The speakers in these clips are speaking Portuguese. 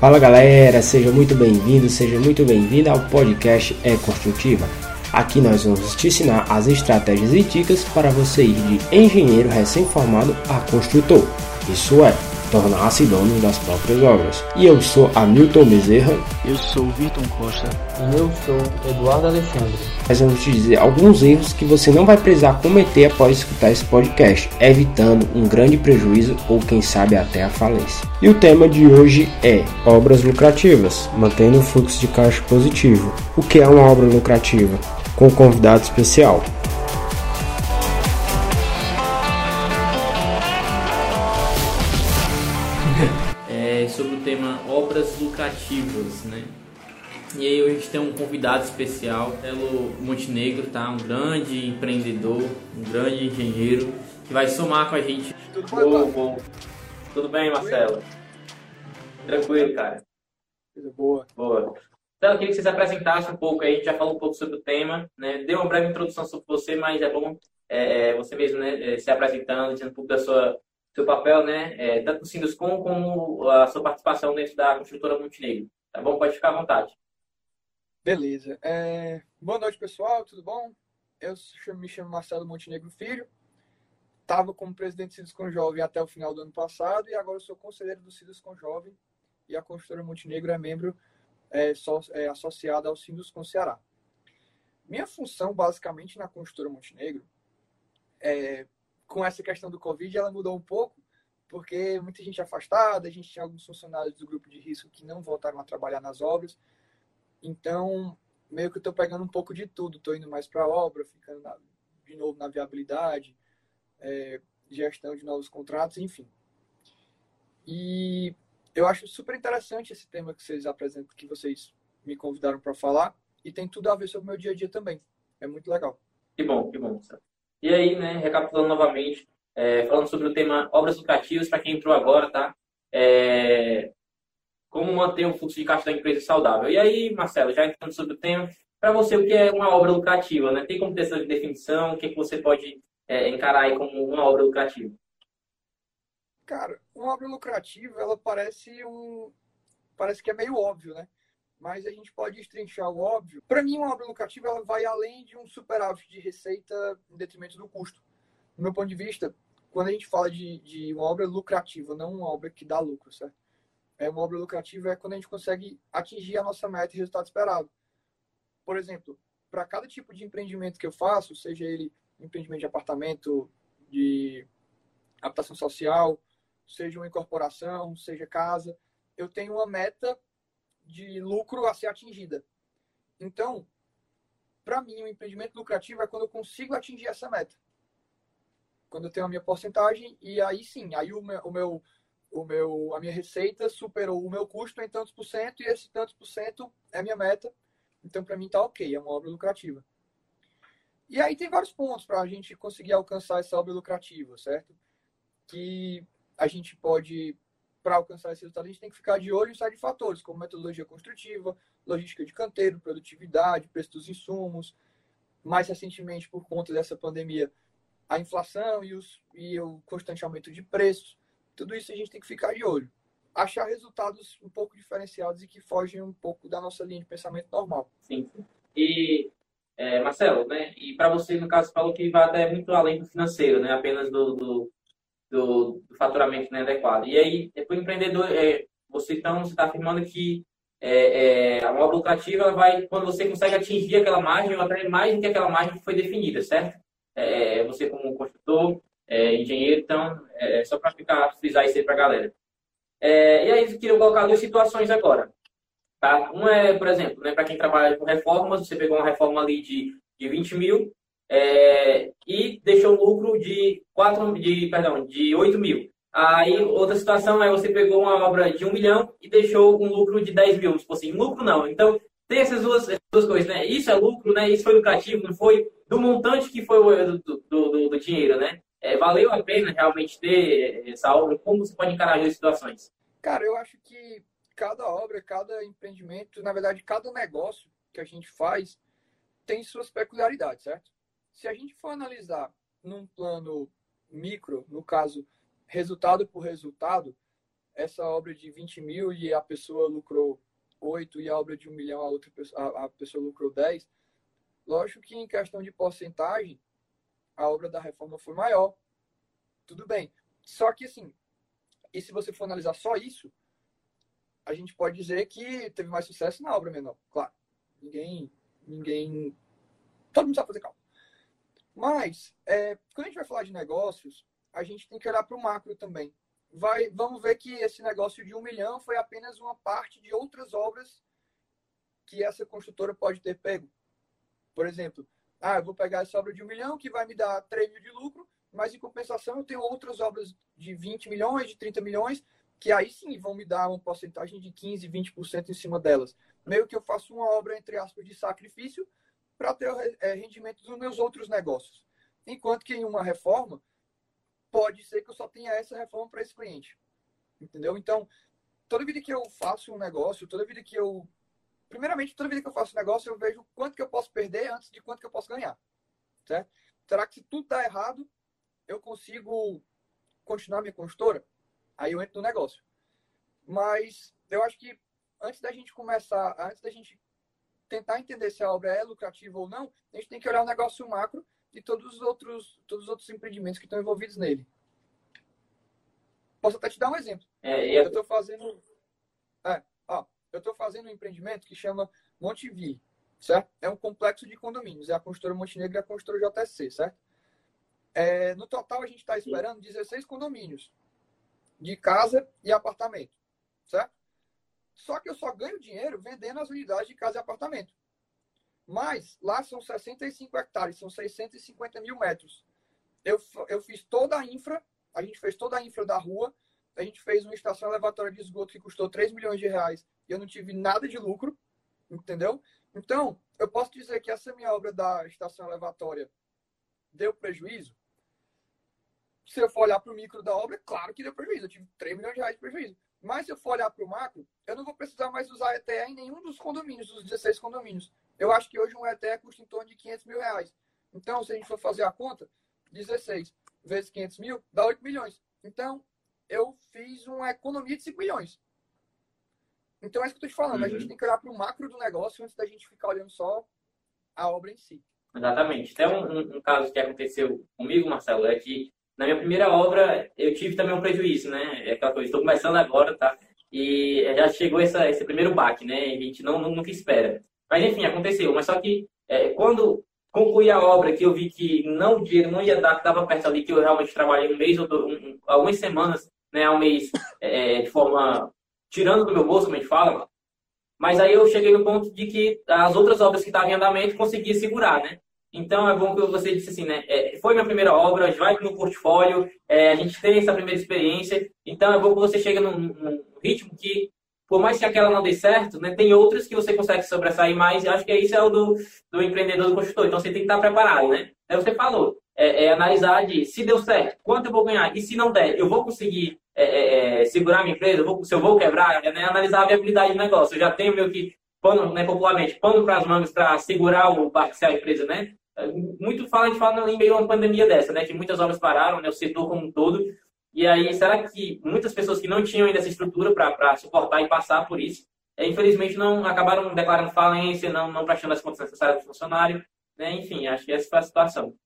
Fala galera, seja muito bem-vindo, seja muito bem-vinda ao podcast É Construtiva. Aqui nós vamos te ensinar as estratégias e dicas para você ir de engenheiro recém-formado a construtor. Isso é, tornar-se dono das próprias obras. E eu sou Hamilton Bezerra. Eu sou Vitor Costa. E eu sou Eduardo Alexandre. Nós vamos te dizer alguns erros que você não vai precisar cometer após escutar esse podcast, evitando um grande prejuízo ou quem sabe até a falência. E o tema de hoje é obras lucrativas, mantendo o fluxo de caixa positivo. O que é uma obra lucrativa? Com um convidado especial. Né? E aí hoje a gente tem um convidado especial, Marcelo Montenegro, tá? Um grande empreendedor, um grande engenheiro, que vai somar com a gente. Tudo bom, bom. Tudo bem, Marcelo? Tranquilo, cara. Coisa boa. Boa. Então, eu queria que você se apresentasse um pouco aí, a gente já falou um pouco sobre o tema, né? Deu uma breve introdução sobre você, mas é bom é, você mesmo né, se apresentando, dizendo um pouco da sua seu papel, né, é, tanto no Sinduscom como a sua participação dentro da construtora Montenegro. Tá bom? Pode ficar à vontade. Beleza. É... Boa noite, pessoal. Tudo bom? Eu me chamo Marcelo Montenegro Filho. Estava como presidente do Sinduscom Jovem até o final do ano passado e agora sou conselheiro do Sinduscom Jovem e a construtora Montenegro é membro é, só, é, associada ao Sinduscom Ceará. Minha função, basicamente, na construtora Montenegro é com essa questão do Covid, ela mudou um pouco, porque muita gente afastada, a gente tinha alguns funcionários do grupo de risco que não voltaram a trabalhar nas obras. Então, meio que eu estou pegando um pouco de tudo. Estou indo mais para a obra, ficando na, de novo na viabilidade, é, gestão de novos contratos, enfim. E eu acho super interessante esse tema que vocês apresentam, que vocês me convidaram para falar, e tem tudo a ver sobre o meu dia a dia também. É muito legal. Que bom, que bom. E aí, né, recapitulando novamente, é, falando sobre o tema obras lucrativas, para quem entrou agora, tá? É, como manter o fluxo de caixa da empresa saudável. E aí, Marcelo, já entrando sobre o tema, para você, o que é uma obra lucrativa? Né? Tem como ter essa definição? O que, é que você pode é, encarar aí como uma obra lucrativa? Cara, uma obra lucrativa, ela parece um... Parece que é meio óbvio, né? Mas a gente pode estrinchar o óbvio. Para mim, uma obra lucrativa ela vai além de um superávit de receita em detrimento do custo. Do meu ponto de vista, quando a gente fala de, de uma obra lucrativa, não uma obra que dá lucro, certo? É uma obra lucrativa é quando a gente consegue atingir a nossa meta e resultado esperado. Por exemplo, para cada tipo de empreendimento que eu faço, seja ele empreendimento de apartamento, de habitação social, seja uma incorporação, seja casa, eu tenho uma meta de lucro a ser atingida. Então, para mim, o empreendimento lucrativo é quando eu consigo atingir essa meta. Quando eu tenho a minha porcentagem e aí sim, aí o meu, o meu, o meu, a minha receita superou o meu custo em tantos por cento e esse tantos por cento é minha meta. Então, para mim, tá ok, é uma obra lucrativa. E aí tem vários pontos para a gente conseguir alcançar essa obra lucrativa, certo? Que a gente pode para alcançar esse resultado, a gente tem que ficar de olho em série de fatores, como metodologia construtiva, logística de canteiro, produtividade, preço dos insumos. Mais recentemente, por conta dessa pandemia, a inflação e, os, e o constante aumento de preços. Tudo isso a gente tem que ficar de olho. Achar resultados um pouco diferenciados e que fogem um pouco da nossa linha de pensamento normal. Sim. E, é, Marcelo, né? E para você, no caso, falou que vai até muito além do financeiro, né? Apenas do, do do, faturamento né, adequado. E aí, para o empreendedor, é, você então está afirmando que é, é, a obra lucrativa vai quando você consegue atingir aquela margem ou até mais do que aquela margem que foi definida, certo? É, você como construtor, é, engenheiro, então, é, só para ficar, frisar isso aí para a galera. É, e aí, eu queria colocar duas situações agora. Tá? Uma é, por exemplo, né, para quem trabalha com reformas, você pegou uma reforma ali de, de 20 mil, é, e deixou um lucro de, 4, de, perdão, de 8 mil. Aí, outra situação é você pegou uma obra de 1 milhão e deixou um lucro de 10 mil. Tipo assim, lucro não. Então, tem essas duas, essas duas coisas, né? Isso é lucro, né? Isso foi lucrativo, não foi do montante que foi do, do, do, do dinheiro, né? É, valeu a pena realmente ter essa obra? Como você pode encarar as situações? Cara, eu acho que cada obra, cada empreendimento, na verdade, cada negócio que a gente faz tem suas peculiaridades, certo? Se a gente for analisar num plano micro, no caso, resultado por resultado, essa obra de 20 mil e a pessoa lucrou 8 e a obra de 1 milhão a outra a pessoa lucrou 10, lógico que em questão de porcentagem, a obra da reforma foi maior. Tudo bem. Só que assim, e se você for analisar só isso, a gente pode dizer que teve mais sucesso na obra menor, claro. Ninguém, ninguém, todo mundo sabe fazer cálculo. Mas, é, quando a gente vai falar de negócios, a gente tem que olhar para o macro também. Vai, vamos ver que esse negócio de um milhão foi apenas uma parte de outras obras que essa construtora pode ter pego. Por exemplo, ah, eu vou pegar essa obra de um milhão que vai me dar 3 mil de lucro, mas em compensação eu tenho outras obras de 20 milhões, de 30 milhões, que aí sim vão me dar uma porcentagem de 15, 20% em cima delas. Meio que eu faço uma obra, entre aspas, de sacrifício para ter é, rendimento dos meus outros negócios. Enquanto que em uma reforma, pode ser que eu só tenha essa reforma para esse cliente. Entendeu? Então, toda vida que eu faço um negócio, toda vida que eu. Primeiramente, toda vida que eu faço um negócio, eu vejo quanto que eu posso perder antes de quanto que eu posso ganhar. Certo? Será que se tudo dá errado, eu consigo continuar minha consultora? Aí eu entro no negócio. Mas eu acho que antes da gente começar, antes da gente tentar entender se a obra é lucrativa ou não, a gente tem que olhar o negócio macro e todos os outros, todos os outros empreendimentos que estão envolvidos nele. Posso até te dar um exemplo. É, eu estou fazendo, é, ó, eu estou fazendo um empreendimento que chama Monteville, certo? É um complexo de condomínios. É a construtora Montenegro e a construtora JSC, certo? É, no total, a gente está esperando 16 condomínios de casa e apartamento, certo? Só que eu só ganho dinheiro vendendo as unidades de casa e apartamento. Mas lá são 65 hectares, são 650 mil metros. Eu, eu fiz toda a infra, a gente fez toda a infra da rua, a gente fez uma estação elevatória de esgoto que custou 3 milhões de reais e eu não tive nada de lucro, entendeu? Então, eu posso dizer que essa minha obra da estação elevatória deu prejuízo? Se eu for olhar para o micro da obra, claro que deu prejuízo. Eu tive 3 milhões de reais de prejuízo. Mas se eu for olhar para o macro, eu não vou precisar mais usar ETE em nenhum dos condomínios, dos 16 condomínios. Eu acho que hoje um ETE custa em torno de 500 mil reais. Então, se a gente for fazer a conta, 16 vezes 500 mil dá 8 milhões. Então, eu fiz uma economia de 5 milhões. Então, é isso que eu estou te falando. Uhum. A gente tem que olhar para o macro do negócio antes da gente ficar olhando só a obra em si. Exatamente. Até um, um, um caso que aconteceu comigo, Marcelo, é que na minha primeira obra eu tive também um prejuízo, né? É aquela coisa, estou começando agora, tá? E já chegou essa, esse primeiro baque, né? A gente não, nunca espera. Mas enfim, aconteceu. Mas só que é, quando concluí a obra, que eu vi que não o dinheiro não ia dar, que estava perto ali, que eu realmente trabalhei um mês ou um, algumas semanas, né, um mês é, de forma tirando do meu bolso, como a gente fala. Mas aí eu cheguei no ponto de que as outras obras que estavam em andamento conseguia segurar, né? Então é bom que você disse assim, né? É, foi minha primeira obra, vai no portfólio, é, a gente tem essa primeira experiência. Então é bom que você chegue num, num, ritmo que, por mais que aquela não dê certo, né, tem outras que você consegue sobressair mais. E acho que isso é o do, do empreendedor, do construtor. Então você tem que estar preparado, né? Aí você falou, é, é analisar de se deu certo, quanto eu vou ganhar e se não der, eu vou conseguir é, é, é segurar minha empresa, vou, se eu vou quebrar, né, analisar a viabilidade do negócio. Eu já tenho meu que pano, né, popularmente, pano para as mangas para segurar o parcial empresa, né? Muito fala, a gente fala em meio a uma pandemia dessa, né? Que muitas obras pararam, né? O setor como um todo. E aí, será que muitas pessoas que não tinham ainda essa estrutura para suportar e passar por isso, é, infelizmente não acabaram declarando falência, não, não prestando as contas necessárias do funcionário, né? Enfim, acho que essa foi a situação.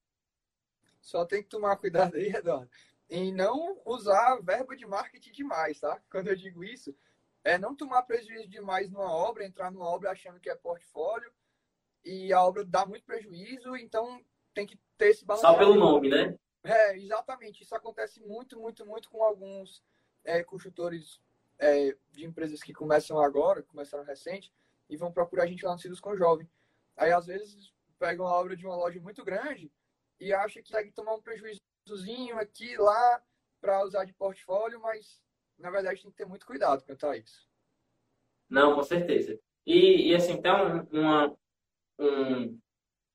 Só tem que tomar cuidado aí, Eduardo, em não usar verba de marketing demais, tá? Quando eu digo isso, é não tomar prejuízo demais numa obra, entrar numa obra achando que é portfólio e a obra dá muito prejuízo, então tem que ter esse balanço. Só pelo nome, né? É, exatamente. Isso acontece muito, muito, muito com alguns é, construtores é, de empresas que começam agora, começaram recente, e vão procurar a gente lá no com Jovem. Aí, às vezes, pegam a obra de uma loja muito grande e acham que consegue tomar um prejuízozinho aqui lá para usar de portfólio, mas, na verdade, tem que ter muito cuidado quanto a isso. Não, com certeza. E, e assim, então, uma, um,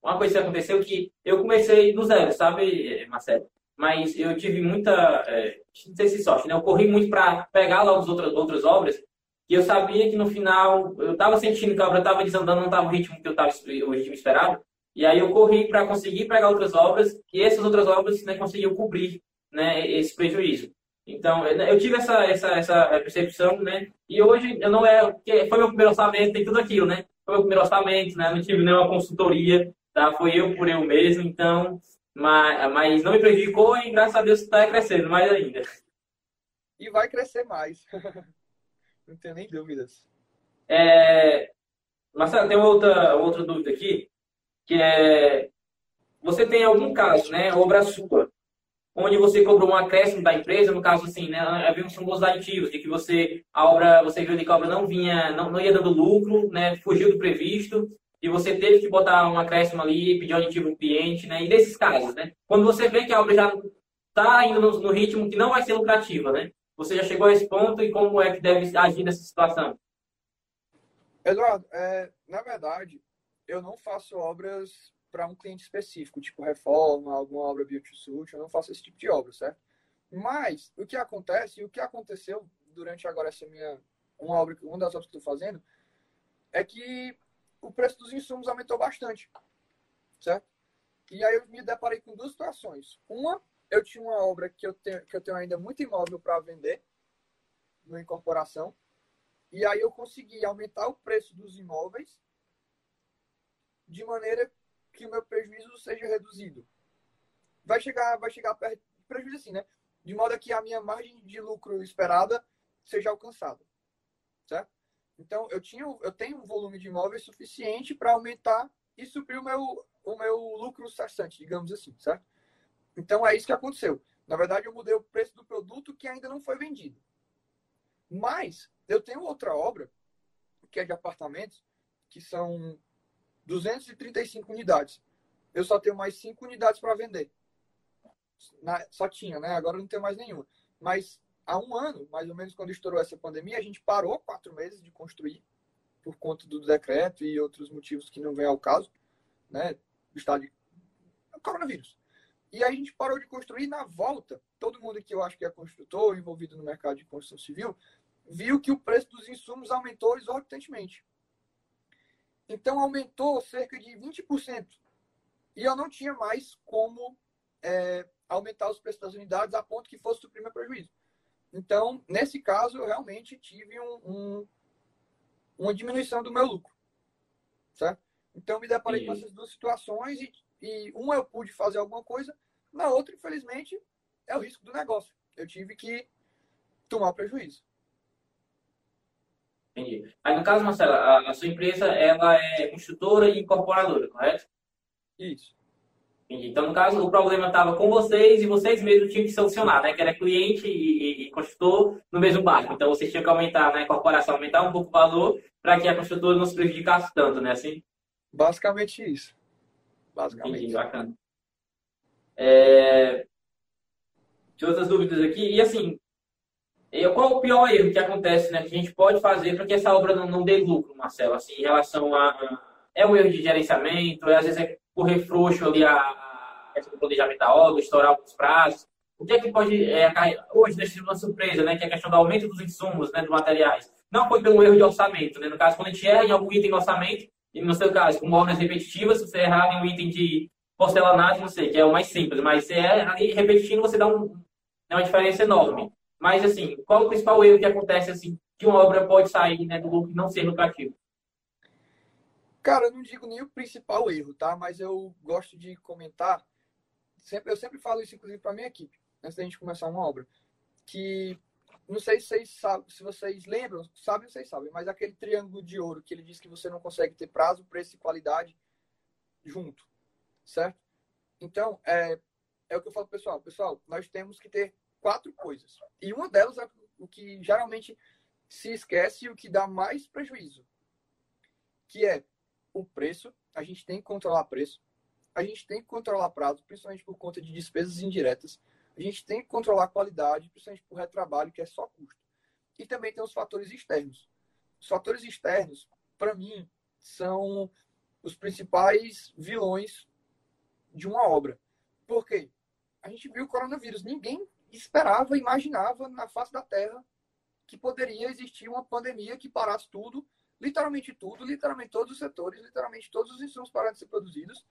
uma coisa que aconteceu que eu comecei do zero, sabe, Marcelo? Mas eu tive muita, é, não sei se sorte, né? Eu corri muito para pegar logo as outras, outras obras e eu sabia que no final eu estava sentindo que a obra estava desandando, não estava o ritmo que eu estava o ritmo esperado. E aí eu corri para conseguir pegar outras obras e essas outras obras né, conseguiam cobrir né, esse prejuízo. Então, eu tive essa, essa, essa percepção, né? E hoje eu não é, foi meu primeiro orçamento e tudo aquilo, né? Foi meu primeiro orçamento, né? Não tive nenhuma consultoria, tá? Foi eu por eu mesmo, então, mas, mas não me prejudicou e graças a Deus está crescendo mais ainda. E vai crescer mais. não tenho nem dúvidas. É... Marcelo, tem outra, outra dúvida aqui, que é, você tem algum caso, né, obra sua, onde você cobrou um acréscimo da empresa, no caso assim, né, havia os aditivos, de que você, a obra, você viu que a obra não vinha, não, não ia dando lucro, né, fugiu do previsto, e você teve que botar um acréscimo ali, pedir um aditivo cliente, né, e desses casos, né, quando você vê que a obra já está indo no, no, ritmo que não vai ser lucrativa, né, você já chegou a esse ponto e como é que deve agir nessa situação? Eduardo, é, na verdade, eu não faço obras para um cliente específico, tipo reforma, alguma obra beauty suit, eu não faço esse tipo de obra, certo? Mas o que acontece, e o que aconteceu durante agora essa minha uma obra, uma das obras que estou fazendo, é que o preço dos insumos aumentou bastante, certo? E aí eu me deparei com duas situações. Uma, eu tinha uma obra que eu tenho, que eu tenho ainda muito imóvel para vender na incorporação, e aí eu consegui aumentar o preço dos imóveis de maneira que o meu prejuízo seja reduzido. Vai chegar, vai chegar perto prejuízo assim, né? De modo que a minha margem de lucro esperada seja alcançada, certo? Então eu tinha, eu tenho um volume de imóveis suficiente para aumentar e suprir o meu o meu lucro cessante, digamos assim, certo? Então é isso que aconteceu. Na verdade, eu mudei o preço do produto que ainda não foi vendido. Mas eu tenho outra obra que é de apartamentos que são 235 unidades. Eu só tenho mais 5 unidades para vender. Na, só tinha, né? Agora não tenho mais nenhuma. Mas há um ano, mais ou menos, quando estourou essa pandemia, a gente parou quatro meses de construir por conta do decreto e outros motivos que não vêm ao caso, né? Do estado de coronavírus. E a gente parou de construir na volta. Todo mundo que eu acho que é construtor, envolvido no mercado de construção civil, viu que o preço dos insumos aumentou exorbitantemente. Então aumentou cerca de 20%. E eu não tinha mais como é, aumentar os preços das unidades a ponto que fosse suprir meu prejuízo. Então, nesse caso, eu realmente tive um, um, uma diminuição do meu lucro. Certo? Então, me deparei e... com essas duas situações e, e uma eu pude fazer alguma coisa, na outra, infelizmente, é o risco do negócio. Eu tive que tomar prejuízo. Entendi. Aí, no caso, Marcela, a, a, sua empresa ela é construtora e incorporadora, correto? Isso. Entendi. Então, no caso, o problema estava com vocês e vocês mesmos tinham que solucionar, né? Que era cliente e, e, e construtor no mesmo barco. Então, vocês tinham que aumentar, né? A incorporação, aumentar um pouco o valor para que a construtora não se prejudicasse tanto, né? Assim? Basicamente isso. Basicamente. Entendi, bacana. É... Tinha outras dúvidas aqui. E assim, e qual o pior erro que acontece, né? Que a gente pode fazer para que essa obra não, não dê lucro, Marcelo? Assim, em relação a. É o erro de gerenciamento, é, às vezes é correr frouxo ali a, a planejamento da obra, estourar alguns prazos. O que é que pode. É, hoje, deixa uma surpresa, né? Que é a questão do aumento dos insumos, né? Dos materiais. Não foi pelo erro de orçamento, né? No caso, quando a gente erra em algum item do orçamento, e no seu caso, com obras repetitivas, se você errar em um item de porcelanato, não sei, que é o mais simples, mas erra ali repetindo, você dá um, uma diferença enorme. Mas, assim, qual o principal erro que acontece, assim, que uma obra pode sair né, do lucro e não ser lucrativo? Cara, eu não digo nem o principal erro, tá? Mas eu gosto de comentar. Sempre, eu sempre falo isso, inclusive, para minha equipe, antes da gente começar uma obra. Que não sei se vocês sabem, se vocês lembram, sabem, vocês sabem, mas aquele triângulo de ouro que ele diz que você não consegue ter prazo, preço e qualidade junto, certo? Então, é, é o que eu falo pessoal. Pessoal, nós temos que ter quatro coisas. E uma delas é o que geralmente se esquece e o que dá mais prejuízo, que é o preço. A gente tem que controlar preço. A gente tem que controlar prazo, principalmente por conta de despesas indiretas. A gente tem que controlar qualidade, principalmente por retrabalho, que é só custo. E também tem os fatores externos. Os fatores externos, para mim, são os principais vilões de uma obra. Por quê? A gente viu o coronavírus. Ninguém esperava, imaginava na face da Terra que poderia existir uma pandemia que parasse tudo, literalmente tudo, literalmente todos os setores, literalmente todos os insumos pararam de ser produzidos.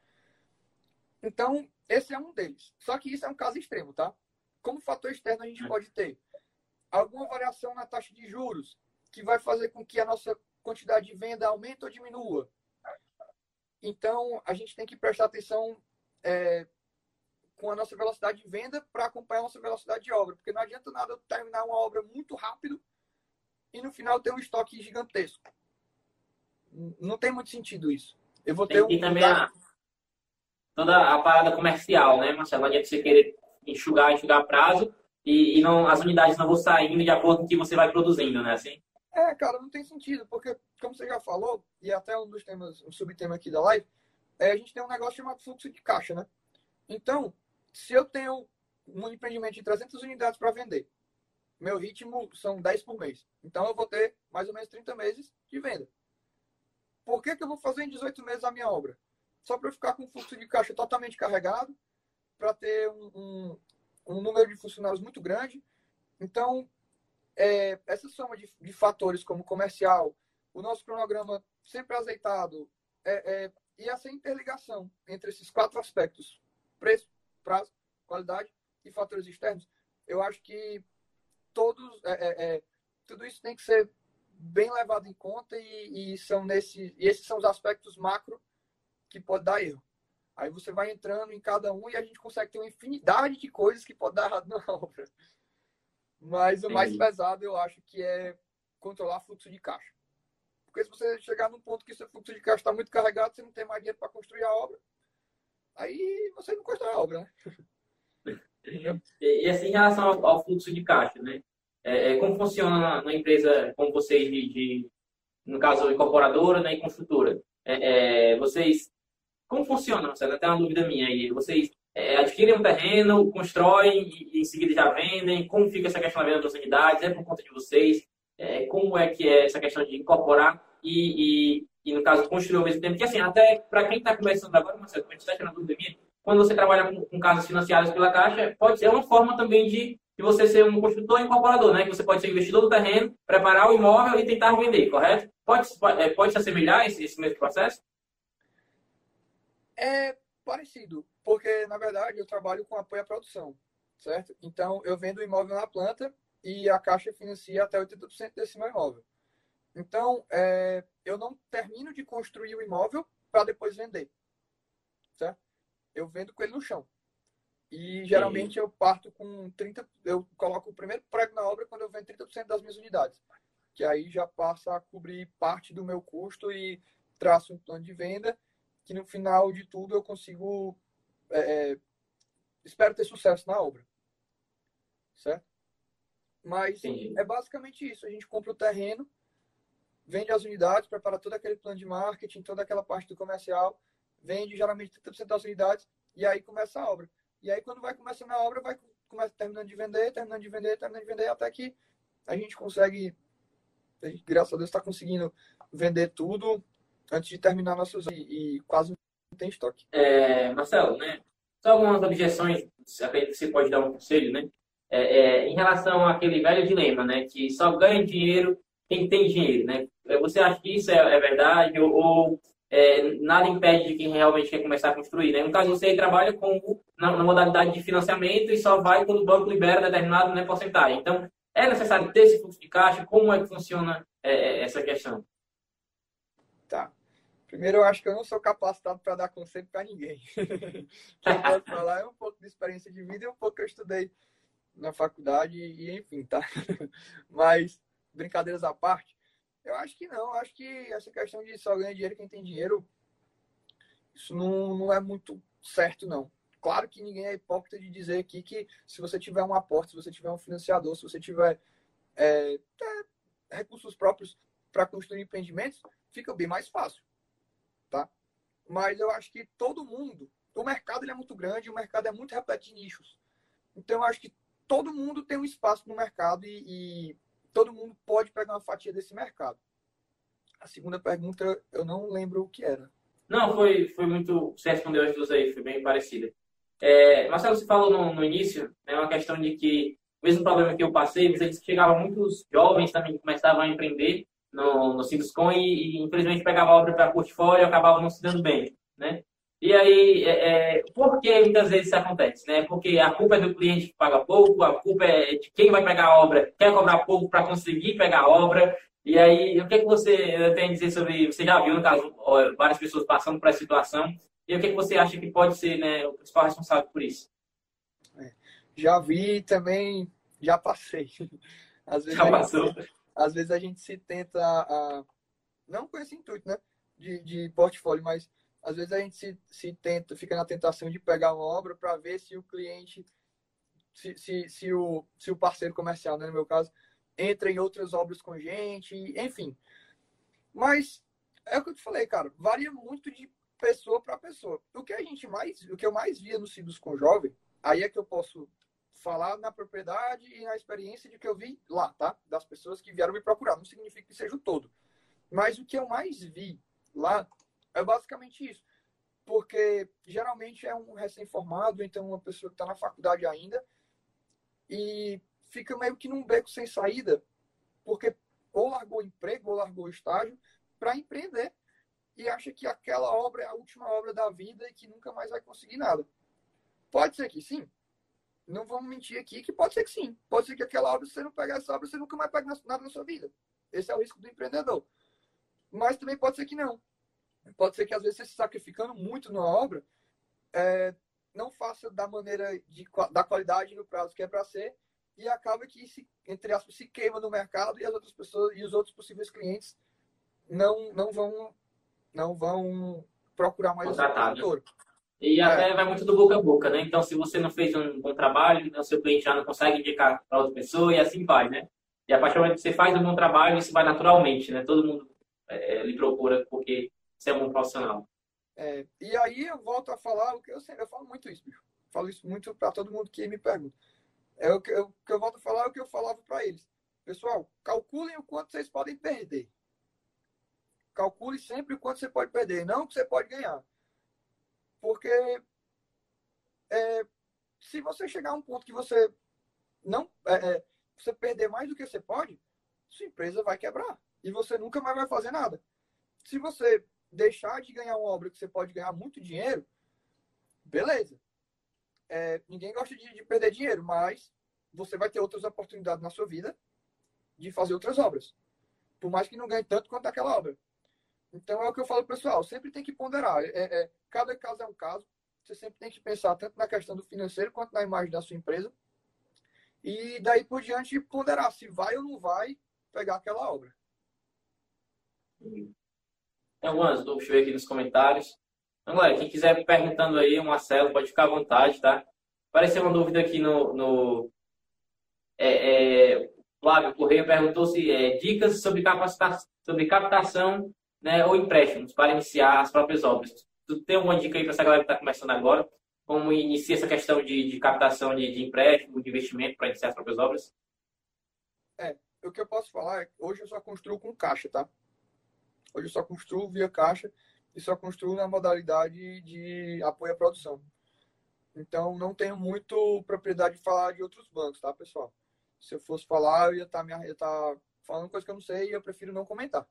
Então, esse é um deles. Só que isso é um caso extremo, tá? Como fator externo, a gente pode ter alguma variação na taxa de juros, que vai fazer com que a nossa quantidade de venda aumente ou diminua. Então, a gente tem que prestar atenção é, com a nossa velocidade de venda para acompanhar a nossa velocidade de obra. Porque não adianta nada eu terminar uma obra muito rápido e no final ter um estoque gigantesco. Não tem muito sentido isso. Eu vou ter tem, um... também a, toda a parada comercial, né, Marcelo? Não adianta você querer enxugar, enxugar prazo e, e não, as unidades não vão saindo de acordo com o que você vai produzindo, né? Assim? É, cara, não tem sentido, porque, como você já falou, e até um dos temas, um subtema aqui da live, é, a gente tem um negócio chamado fluxo de caixa, né? Então, se eu tenho um empreendimento de 300 unidades para vender, meu ritmo são 10 por mês. Então, eu vou ter mais ou menos 30 meses de venda. Por que, que eu vou fazer em 18 meses a minha obra? Só para eu ficar com o fluxo de caixa totalmente carregado, para ter um, um, um, número de funcionários muito grande. Então, é, essa soma de, de, fatores como comercial, o nosso cronograma sempre azeitado, é, é, e essa interligação entre esses quatro aspectos, preço, prazo, qualidade e fatores externos, eu acho que todos, é, é, é, tudo isso tem que ser bem levado em conta e, e são nesse, e esses são os aspectos macro que pode dar erro. Aí você vai entrando em cada um e a gente consegue ter uma infinidade de coisas que pode dar errado na obra. Mas o mais pesado eu acho que é controlar fluxo de caixa. Porque se você chegar num ponto que seu fluxo de caixa está muito carregado, você não tem mais dinheiro para construir a obra, aí você não constrói a obra, né? e, assim, em relação ao, ao fluxo de caixa, né? É, é, como funciona na, na, empresa como vocês de, de, no caso, incorporadora né, e construtora? É, é vocês como funciona? Você até uma dúvida minha aí. Vocês é, adquirem um terreno, constroem e, em seguida já vendem? Como fica essa questão da venda das unidades? É por conta de vocês? É, como é que é essa questão de incorporar e, e, e no caso, construir ao mesmo tempo? Porque, assim, até para quem está começando agora, Marcelo, gente está tirando dúvida minha, quando você trabalha com, com casas financiadas pela Caixa, pode ser uma forma também de, de você ser um construtor incorporador, né? Que você pode ser investidor do terreno, preparar o imóvel e tentar vender, correto? Pode, pode, é, pode se assemelhar esse, esse mesmo processo? É parecido, porque na verdade eu trabalho com apoio à produção, certo? Então eu vendo o imóvel na planta e a Caixa financia até 80% desse meu imóvel. Então é, eu não termino de construir o imóvel para depois vender, certo? Eu vendo com ele no chão. E geralmente eu parto com 30, eu coloco o primeiro prego na obra quando eu vendo 30% das minhas unidades, que aí já passa a cobrir parte do meu custo e traço um plano de venda que no final de tudo eu consigo. É, é, espero ter sucesso na obra. Certo? Mas é basicamente isso. A gente compra o terreno, vende as unidades, prepara todo aquele plano de marketing, toda aquela parte do comercial, vende geralmente 30% das unidades e aí começa a obra. E aí quando vai começando a obra, vai começa terminando de vender, terminando de vender, terminando de vender, até que a gente consegue, graças a Deus, está conseguindo vender tudo antes de terminar nossos e, e quase não tem estoque. É, Marcelo, né? Só algumas objeções, acredito que você pode dar um conselho, né? É, é, em relação àquele velho dilema, né? Que só ganha dinheiro quem tem dinheiro, né? É, você acha que isso é, é verdade ou, ou é, nada impede de quem realmente quer começar a construir, né? No caso, você trabalha com na, na, modalidade de financiamento e só vai quando o banco libera determinado né, porcentagem. Então, é necessário ter esse fluxo de caixa? Como é que funciona é, essa questão? Tá. Primeiro, eu acho que eu não sou capacitado para dar conselho para ninguém. que eu posso falar é um pouco de experiência de vida e um pouco que eu estudei na faculdade e enfim, tá? Mas, brincadeiras à parte, eu acho que não. Eu acho que essa questão de só ganhar dinheiro quem tem dinheiro, isso não, não é muito certo, não. Claro que ninguém é hipócrita de dizer aqui que se você tiver um aporte, se você tiver um financiador, se você tiver é, recursos próprios para construir empreendimentos, fica bem mais fácil tá? Mas eu acho que todo mundo, o mercado ele é muito grande, o mercado é muito repleto de nichos. Então eu acho que todo mundo tem um espaço no mercado e, e todo mundo pode pegar uma fatia desse mercado. A segunda pergunta eu não lembro o que era. Não, foi, foi muito. Você respondeu as duas aí, foi bem parecida. É, Marcelo, você falou no, no início, é né, uma questão de que, o mesmo problema que eu passei, você disse que chegavam muitos jovens também que começavam a empreender no, no Sinduscom e, e, infelizmente pegava a obra para portfólio e acabava não se dando bem, né? E aí, é, é, por que muitas vezes isso acontece? Né? Porque a culpa é do cliente que paga pouco, a culpa é de quem vai pegar a obra, quer cobrar pouco para conseguir pegar a obra. E aí, o que, é que você tem a dizer sobre. Você já viu, no caso, várias pessoas passando por essa situação, e o que, é que você acha que pode ser né, o principal responsável por isso? É, já vi também, já passei. Às vezes já passou. Gente, às vezes a gente se tenta, a, não com esse intuito, né? De, de portfólio, mas às vezes a gente se, se tenta, fica na tentação de pegar uma obra para ver se o cliente, se, se, se, o, se o parceiro comercial, né, no meu caso, entra em outras obras com gente, enfim. Mas é o que eu te falei, cara, varia muito de pessoa para pessoa. O que a gente mais, o que eu mais via no Cibus com Jovem, aí é que eu posso falar na propriedade e na experiência de que eu vi lá, tá? Das pessoas que vieram me procurar. Não significa que seja o todo. Mas o que eu mais vi lá é basicamente isso. Porque geralmente é um recém-formado, então uma pessoa que está na faculdade ainda, e fica meio que num beco sem saída, porque ou largou o emprego ou largou o estágio para empreender e acha que aquela obra é a última obra da vida e que nunca mais vai conseguir nada. Pode ser que sim. Não vamos mentir aqui que pode ser que sim. Pode ser que aquela obra, se você não pegar essa obra, você nunca mais pega nada na sua vida. Esse é o risco do empreendedor. Mas também pode ser que não pode ser que às vezes você se sacrificando muito na obra, é, não faça da maneira de, da qualidade no prazo que é para ser e acaba que se, entre aspas, se queima no mercado e as outras pessoas e os outros possíveis clientes não não vão não vão procurar mais o seu E até é. vai muito do boca a boca, né? Então, se você não fez um bom trabalho, o seu cliente já não consegue indicar para outra pessoa e assim vai, né? E a partir do momento que você faz um bom trabalho, isso vai naturalmente, né? Todo mundo é, lhe procura porque ser um bom profissional. É, e aí eu volto a falar o que eu sempre, eu falo muito isso, bicho. Falo isso muito para todo mundo que me pergunta. É o que eu, que eu volto a falar é o que eu falava para eles. Pessoal, calculem o quanto vocês podem perder. Calcule sempre o quanto você pode perder, não o que você pode ganhar. Porque é, se você chegar a um ponto que você não é, é, você perder mais do que você pode, sua empresa vai quebrar e você nunca mais vai fazer nada. Se você deixar de ganhar uma obra que você pode ganhar muito dinheiro, beleza. É, ninguém gosta de, de, perder dinheiro, mas você vai ter outras oportunidades na sua vida de fazer outras obras. Por mais que não ganhe tanto quanto aquela obra. Então é o que eu falo pessoal, sempre tem que ponderar. É, é, cada caso é um caso. Você sempre tem que pensar tanto na questão do financeiro quanto na imagem da sua empresa. E daí por diante ponderar se vai ou não vai pegar aquela obra. Tem algumas dúvidas, ver aqui nos comentários. Então, galera, quem quiser perguntando aí, o Marcelo, pode ficar à vontade, tá? Apareceu uma dúvida aqui no. no é, é, Flávio Correia perguntou se é, dicas sobre, capacitação, sobre captação né, ou empréstimos para iniciar as próprias obras. Tu tem alguma dica aí para essa galera que está começando agora? Como iniciar essa questão de, de captação de, de empréstimo, de investimento para iniciar as próprias obras? É, o que eu posso falar é que hoje eu só construo com caixa, tá? Hoje eu só construo via caixa e só construo na modalidade de apoio à produção. Então, não tenho muito propriedade de falar de outros bancos, tá, pessoal? Se eu fosse falar, eu ia estar tá, tá falando coisa que eu não sei e eu prefiro não comentar.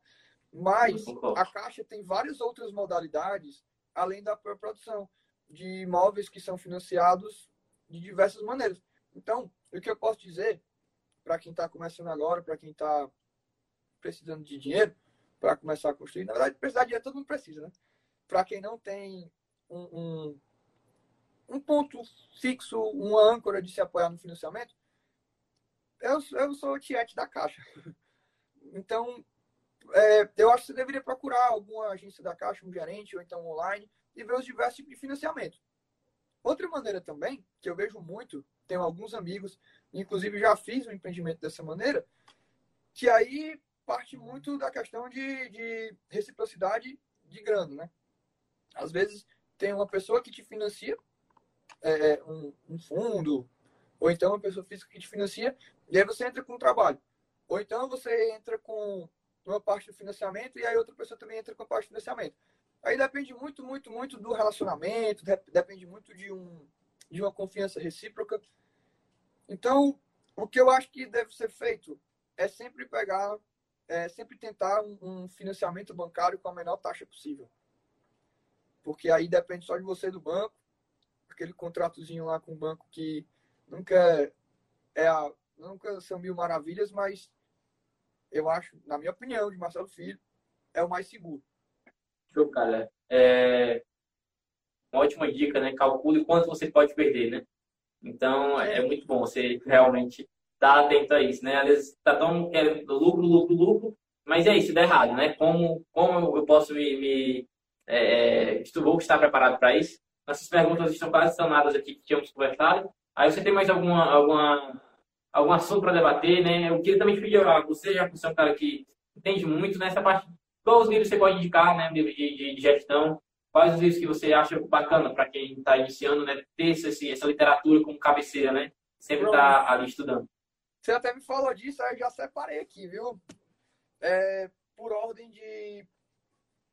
Mas a Caixa tem várias outras modalidades, além da produção, de imóveis que são financiados de diversas maneiras. Então, o que eu posso dizer, para quem está começando agora, para quem está precisando de dinheiro, para começar a construir. Na verdade, precisar de dinheiro todo mundo precisa, né? Para quem não tem um, um, um, ponto fixo, uma âncora de se apoiar no financiamento, eu, eu sou tiete da Caixa. Então, é, eu acho que você deveria procurar alguma agência da Caixa, um gerente, ou então online, e ver os diversos tipos de financiamento. Outra maneira também, que eu vejo muito, tenho alguns amigos, inclusive já fiz um empreendimento dessa maneira, que aí parte muito da questão de, de reciprocidade de grana, né? Às vezes tem uma pessoa que te financia, é, é, um, um, fundo, ou então uma pessoa física que te financia, e aí você entra com um trabalho. Ou então você entra com uma parte do financiamento e aí outra pessoa também entra com a parte do financiamento. Aí depende muito, muito, muito do relacionamento, depende muito de, um, de uma confiança recíproca. Então, o que eu acho que deve ser feito é sempre pegar é sempre tentar um, um, financiamento bancário com a menor taxa possível. porque aí depende só de você do banco, aquele contratozinho lá com o banco que nunca é a, nunca são mil maravilhas, mas eu acho, na minha opinião, de Marcelo Filho, é o mais seguro. Show, cara. É uma ótima dica, né? Calcule quanto você pode perder, né? Então, é, é muito bom você realmente estar tá atento a isso, né? Às vezes está tão querendo lucro, lucro, lucro, mas é isso, dá errado, né? Como, como eu posso me, me é, é vou estar preparado para isso? Nossas perguntas estão quase sanadas aqui que tínhamos conversado. Aí você tem mais alguma, alguma, algum assunto para debater, né? Eu queria também pedir a você, já é um cara que entende muito nessa parte, quais os livros você pode indicar, né? De, de, de gestão, quais os livros que você acha bacana para quem está iniciando, né? Ter essa, essa literatura como cabeceira, né? Sempre estar tá ali estudando. Você até me falou disso, aí eu já separei aqui, viu? É, por ordem de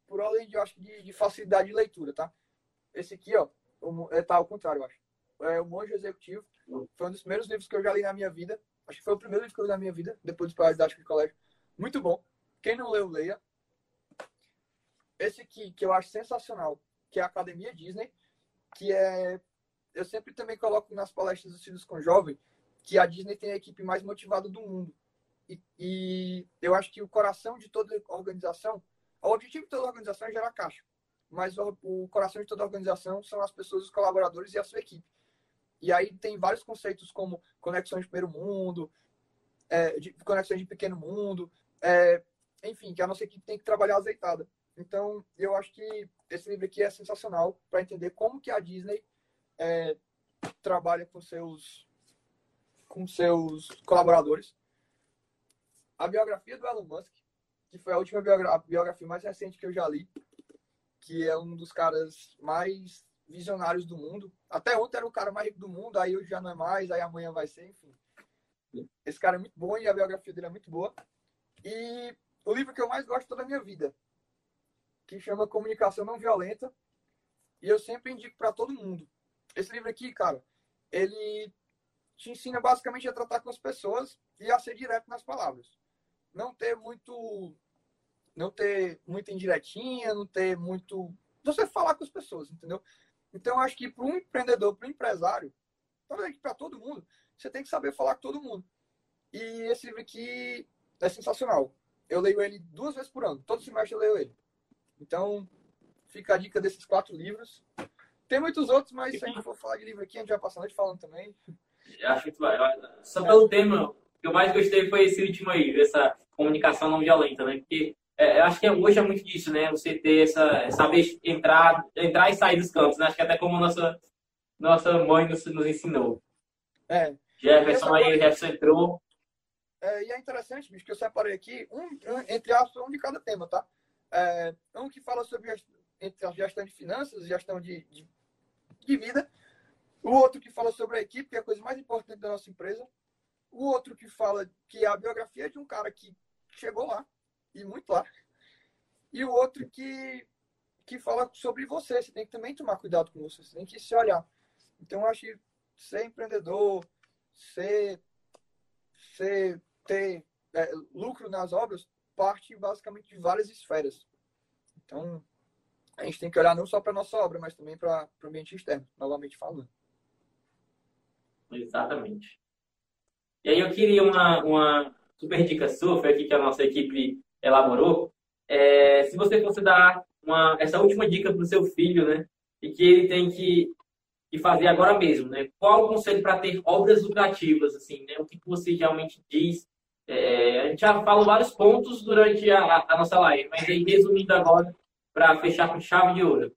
por ordem de, acho, de, de facilidade de leitura, tá? Esse aqui, ó, é, tá ao contrário, eu acho. É o Monge Executivo. Foi um dos primeiros livros que eu já li na minha vida. Acho que foi o primeiro livro que eu li na minha vida, depois dos Didáticos de Colégio. Muito bom. Quem não leu, leia. Esse aqui, que eu acho sensacional, que é a Academia Disney, que é... Eu sempre também coloco nas palestras dos filhos com jovem que a Disney tem a equipe mais motivada do mundo. E, e eu acho que o coração de toda organização o objetivo de toda organização é gerar caixa, mas o, o coração de toda organização são as pessoas, os colaboradores e a sua equipe. E aí tem vários conceitos como conexões de primeiro mundo, é, de conexões de pequeno mundo, é, enfim, que a nossa equipe tem que trabalhar azeitada. Então, eu acho que esse livro aqui é sensacional para entender como que a Disney é, trabalha com seus com seus colaboradores. A biografia do Elon Musk que foi a última biografia mais recente que eu já li, que é um dos caras mais visionários do mundo. Até ontem era o cara mais rico do mundo, aí hoje já não é mais, aí amanhã vai ser, enfim. Esse cara é muito bom e a biografia dele é muito boa. E o livro que eu mais gosto toda a minha vida, que chama Comunicação Não Violenta, e eu sempre indico para todo mundo. Esse livro aqui, cara, ele te ensina basicamente a tratar com as pessoas e a ser direto nas palavras. Não ter muito não ter muita indiretinha, não ter muito. Você falar com as pessoas, entendeu? Então, eu acho que para um empreendedor, para um empresário, para todo mundo, você tem que saber falar com todo mundo. E esse livro aqui é sensacional. Eu leio ele duas vezes por ano. Todo semestre eu leio ele. Então, fica a dica desses quatro livros. Tem muitos outros, mas se a gente for falar de livro aqui, a gente vai passar a noite falando também. Acho que vai. Só pelo tema, que eu mais gostei foi esse último aí, essa comunicação não violenta, né? Porque é, eu acho que hoje é muito disso, né? Você ter essa, saber entrar, entrar e sair dos campos, né? Acho que até como nossa, nossa mãe nos, nos ensinou. É. Jefferson aí, Jefferson entrou. É, e é interessante, bicho, que eu separei aqui, um, entre aspas, um de cada tema, tá? É, um que fala sobre entre a gestão de finanças, gestão de, de, de vida. O outro que fala sobre a equipe, que é a coisa mais importante da nossa empresa. O outro que fala que é a biografia de um cara que chegou lá, e muito lá. E o outro que, que fala sobre você. Você tem que também tomar cuidado com você. Você tem que se olhar. Então, eu acho que ser empreendedor, ser, ser ter é, lucro nas obras, parte basicamente de várias esferas. Então, a gente tem que olhar não só para nossa obra, mas também para o ambiente externo, novamente falando. Exatamente. E aí eu queria uma, uma super dica sua, foi aqui que a nossa equipe elaborou, é, se você fosse dar uma, essa última dica para o seu filho, né, e que ele tem que, que fazer agora mesmo, né, qual o conselho para ter obras lucrativas, assim, né, o que, que você realmente diz? É, a gente já falou vários pontos durante a, a nossa live, mas aí resumindo agora para fechar com chave de ouro.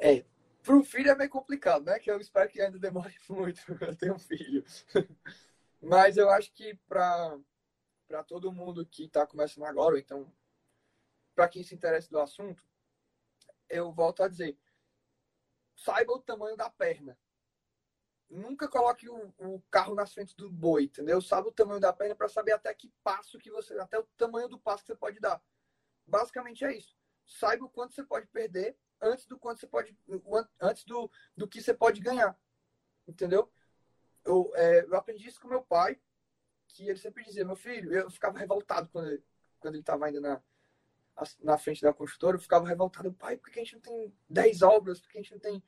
É, para o filho é meio complicado, né? Que eu espero que ainda demore muito para ter um filho. Mas eu acho que para todo mundo que está começando agora, ou então para quem se interessa do assunto, eu volto a dizer: saiba o tamanho da perna. Nunca coloque o, o carro nas frente do boi, entendeu? Saiba o tamanho da perna para saber até que passo que você, até o tamanho do passo que você pode dar. Basicamente é isso. Saiba o quanto você pode perder antes do quanto você pode, antes do, do que você pode ganhar, entendeu? Eu, é, eu aprendi isso com meu pai que ele sempre dizia, meu filho, eu ficava revoltado quando ele, quando ele estava ainda na, na frente da construtora, eu ficava revoltado. Pai, por que a gente não tem 10 obras? Por que a gente não tem.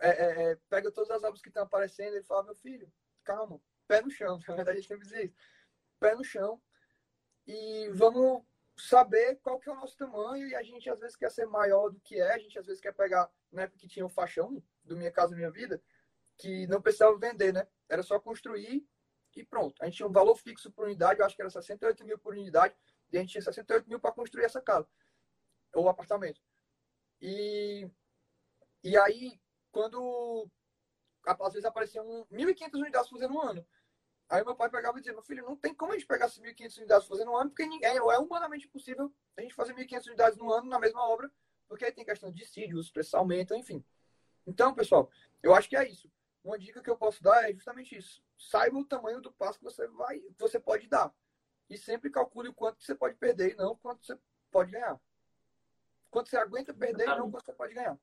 É, é, é, pega todas as obras que estão aparecendo. Ele falava, meu filho, calma, pé no chão. Na verdade, a gente sempre dizia isso. Pé no chão. E vamos saber qual que é o nosso tamanho. E a gente às vezes quer ser maior do que é. A gente às vezes quer pegar, na época que tinha o faixão do Minha Casa Minha Vida, que não precisava vender, né? Era só construir e pronto. A gente tinha um valor fixo por unidade, eu acho que era 68 mil por unidade, e a gente tinha 68 mil para construir essa casa, ou apartamento. E, e aí, quando às vezes apareciam 1.500 unidades um ano. Aí meu pai pegava e dizia, meu filho, não tem como a gente pegar 1.500 unidades fazendo um ano, porque ninguém, é humanamente impossível a gente fazer 1.500 unidades no ano na mesma obra, porque aí tem questão de dissídio, os preços aumentam, enfim. Então, pessoal, eu acho que é isso. Uma dica que eu posso dar é justamente isso. Saiba o tamanho do passo que você vai, que você pode dar. E sempre calcule o quanto você pode perder e não o quanto você pode ganhar. Quanto você aguenta perder e não o quanto você pode ganhar.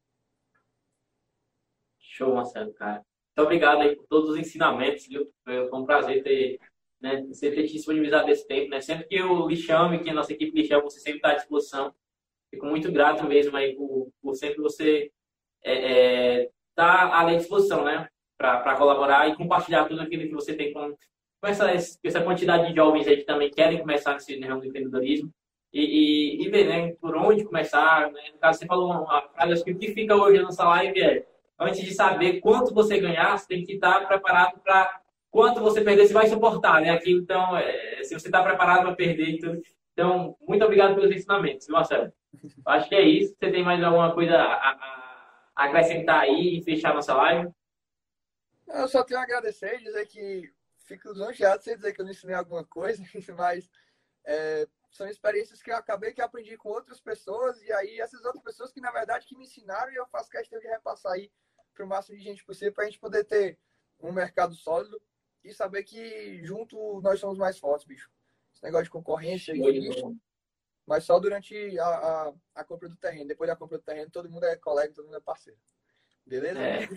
Show, Marcelo, cara. Muito obrigado aí por todos os ensinamentos, viu? Foi um prazer ter, né, você ter te disponibilizado esse tempo, né? Sempre que eu lhe chame, que a nossa equipe lhe chama, você sempre está à disposição. Fico muito grato mesmo aí por, por sempre você é, é, tá à disposição, né? Para colaborar e compartilhar tudo aquilo que você tem com, com essa, essa quantidade de jovens aí que também querem começar nesse ramo do empreendedorismo e, e, e, ver, né? Por onde começar, né? No caso, você falou uma frase, acho que o que fica hoje na nossa live é antes de saber quanto você ganhar, você tem que estar preparado para quanto você perder, você vai suportar, né? Aqui, então, é, se você está preparado para perder, então, então, muito obrigado pelos ensinamentos, Marcelo? Acho que é isso. Você tem mais alguma coisa a, a, a acrescentar aí e fechar nossa live? Eu só tenho a agradecer e dizer que fico lisonjeado sem dizer que eu não ensinei alguma coisa, mas é, são experiências que eu acabei que aprendi com outras pessoas e aí essas outras pessoas que na verdade que me ensinaram e eu faço questão de repassar aí para o máximo de gente possível para a gente poder ter um mercado sólido e saber que junto nós somos mais fortes, bicho. Esse negócio de concorrência existe, mas só durante a, a, a, compra do terreno. Depois da compra do terreno, todo mundo é colega, todo mundo é parceiro. Beleza? É.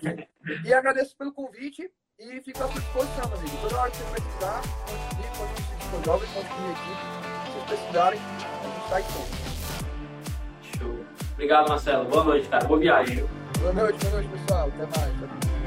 E agradeço pelo convite e fico à sua disposição, meu amigo. Toda hora que você precisar, conte comigo, conte com os jovens, conte com minha equipe. Se vocês precisarem, a gente sempre. Show. Obrigado, Marcelo. Boa noite, cara. Boa viagem. Boa noite, boa noite, pessoal. Até mais.